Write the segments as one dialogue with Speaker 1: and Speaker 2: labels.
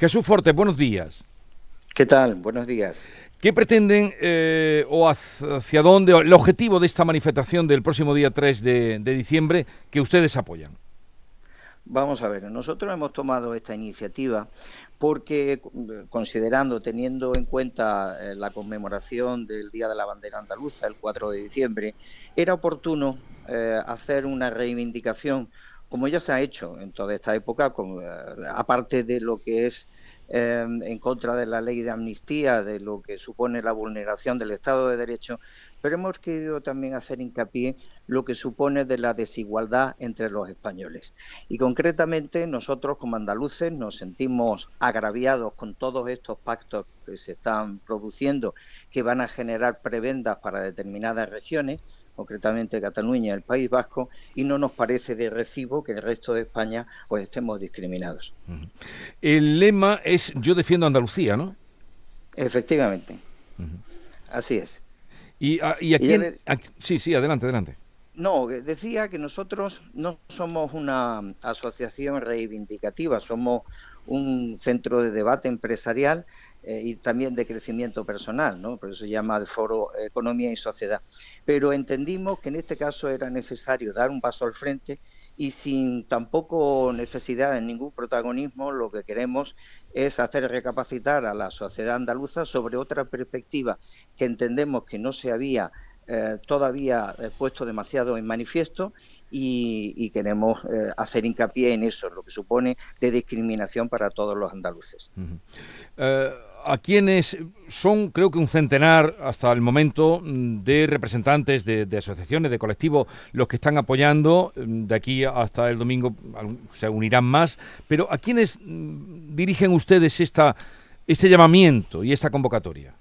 Speaker 1: Jesús Forte, buenos días.
Speaker 2: ¿Qué tal? Buenos días.
Speaker 1: ¿Qué pretenden eh, o hacia dónde, el objetivo de esta manifestación del próximo día 3 de, diciembre que ustedes apoyan?
Speaker 2: Vamos a ver, nosotros hemos tomado esta iniciativa porque considerando, teniendo en cuenta eh, la conmemoración del Día de la Bandera Andaluza, el 4 de diciembre, era oportuno eh, hacer una reivindicación como ya se ha hecho en toda esta época, aparte de lo que es Em, en contra de la ley de amnistía, de lo que supone la vulneración del Estado de Derecho, pero hemos querido también hacer hincapié lo que supone de la desigualdad entre los españoles. Y concretamente nosotros como andaluces nos sentimos agraviados con todos estos pactos que se están produciendo, que van a generar prebendas para determinadas regiones, concretamente Cataluña, el País Vasco, y no nos parece de recibo que el resto de España pues estemos discriminados.
Speaker 1: El lema es Yo defiendo Andalucía, ¿no?
Speaker 2: Efectivamente. Así es.
Speaker 1: ¿Y, a, y aquí? Sí, sí, adelante, adelante.
Speaker 2: No, decía que nosotros no somos una asociación reivindicativa, somos un centro de debate empresarial eh, y también de crecimiento personal, ¿no? por eso se llama el foro Economía y Sociedad. Pero entendimos que en este caso era necesario dar un paso al frente y sin tampoco necesidad de ningún protagonismo, lo que queremos es hacer recapacitar a la sociedad andaluza sobre otra perspectiva que entendemos que no se había eh, todavía eh, puesto demasiado en manifiesto y, queremos eh, hacer hincapié en eso, lo que supone de discriminación para todos los andaluces.
Speaker 1: a quienes son, creo que un centenar hasta el momento mm, de representantes de, asociaciones, de colectivos, los que están apoyando, mm, de aquí hasta el domingo se unirán más, pero ¿a quiénes mm, dirigen ustedes esta, este llamamiento y esta convocatoria?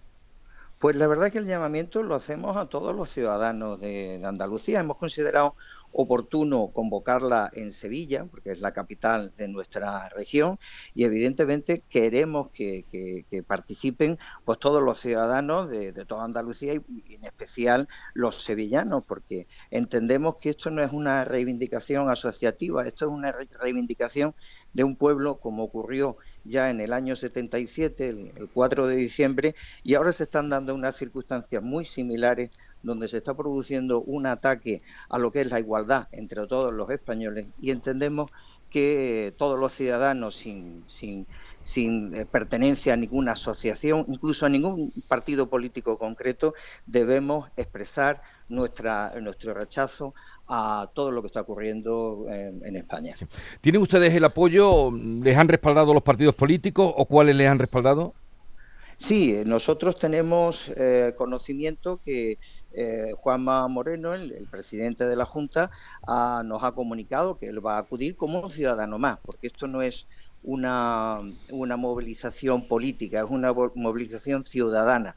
Speaker 2: Pues la verdad que el llamamiento lo hacemos a todos los ciudadanos de, Andalucía. Hemos considerado oportuno convocarla en Sevilla, porque es la capital de nuestra región, y evidentemente queremos que, participen pues todos los ciudadanos de, toda Andalucía y, en especial los sevillanos, porque entendemos que esto no es una reivindicación asociativa, esto es una reivindicación de un pueblo como ocurrió ya en el año 77, el, 4 de diciembre, y ahora se están dando unas circunstancias muy similares donde se está produciendo un ataque a lo que es la igualdad entre todos los españoles y entendemos que todos los ciudadanos sin, sin, sin eh, pertenencia a ninguna asociación, incluso a ningún partido político concreto, debemos expresar nuestra, nuestro rechazo a todo lo que está ocurriendo en, España.
Speaker 1: ¿Tienen ustedes el apoyo? ¿Les han respaldado los partidos políticos o cuáles les han respaldado?
Speaker 2: Sí, nosotros tenemos eh, conocimiento que eh, Juanma Moreno, el, presidente de la Junta, nos ha comunicado que él va a acudir como un ciudadano más, porque esto no es una, una movilización política, es una movilización ciudadana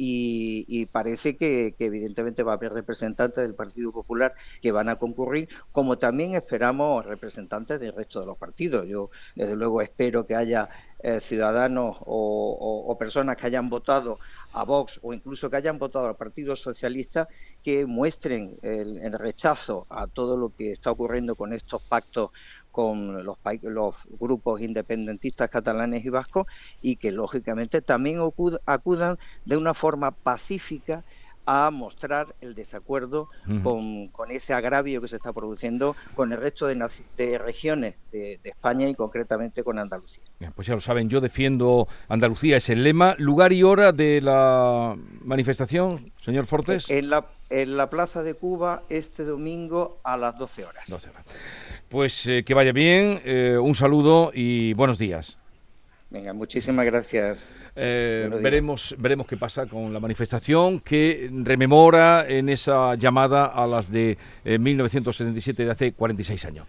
Speaker 2: y, parece que, evidentemente va a haber representantes del Partido Popular que van a concurrir, como también esperamos representantes del resto de los partidos. Yo, desde luego, espero que haya eh, ciudadanos o, personas que hayan votado a Vox o incluso que hayan votado al Partido Socialista que muestren el rechazo a todo lo que está ocurriendo con estos pactos con los, los grupos independentistas catalanes y vascos y que lógicamente también acudan de una forma pacífica a mostrar el desacuerdo con, ese agravio que se está produciendo con el resto de, regiones de, España y concretamente con Andalucía.
Speaker 1: pues ya lo saben, yo defiendo Andalucía, es el lema. ¿Lugar y hora de la manifestación, señor Fortes?
Speaker 2: En la, en la Plaza de Cuba este domingo a las 12 horas. 12 horas.
Speaker 1: Pues eh, que vaya bien, eh, un saludo y buenos días.
Speaker 2: Venga, muchísimas gracias.
Speaker 1: Eh, veremos, veremos qué pasa con la manifestación que rememora en esa llamada a las de 1977 de hace 46 años.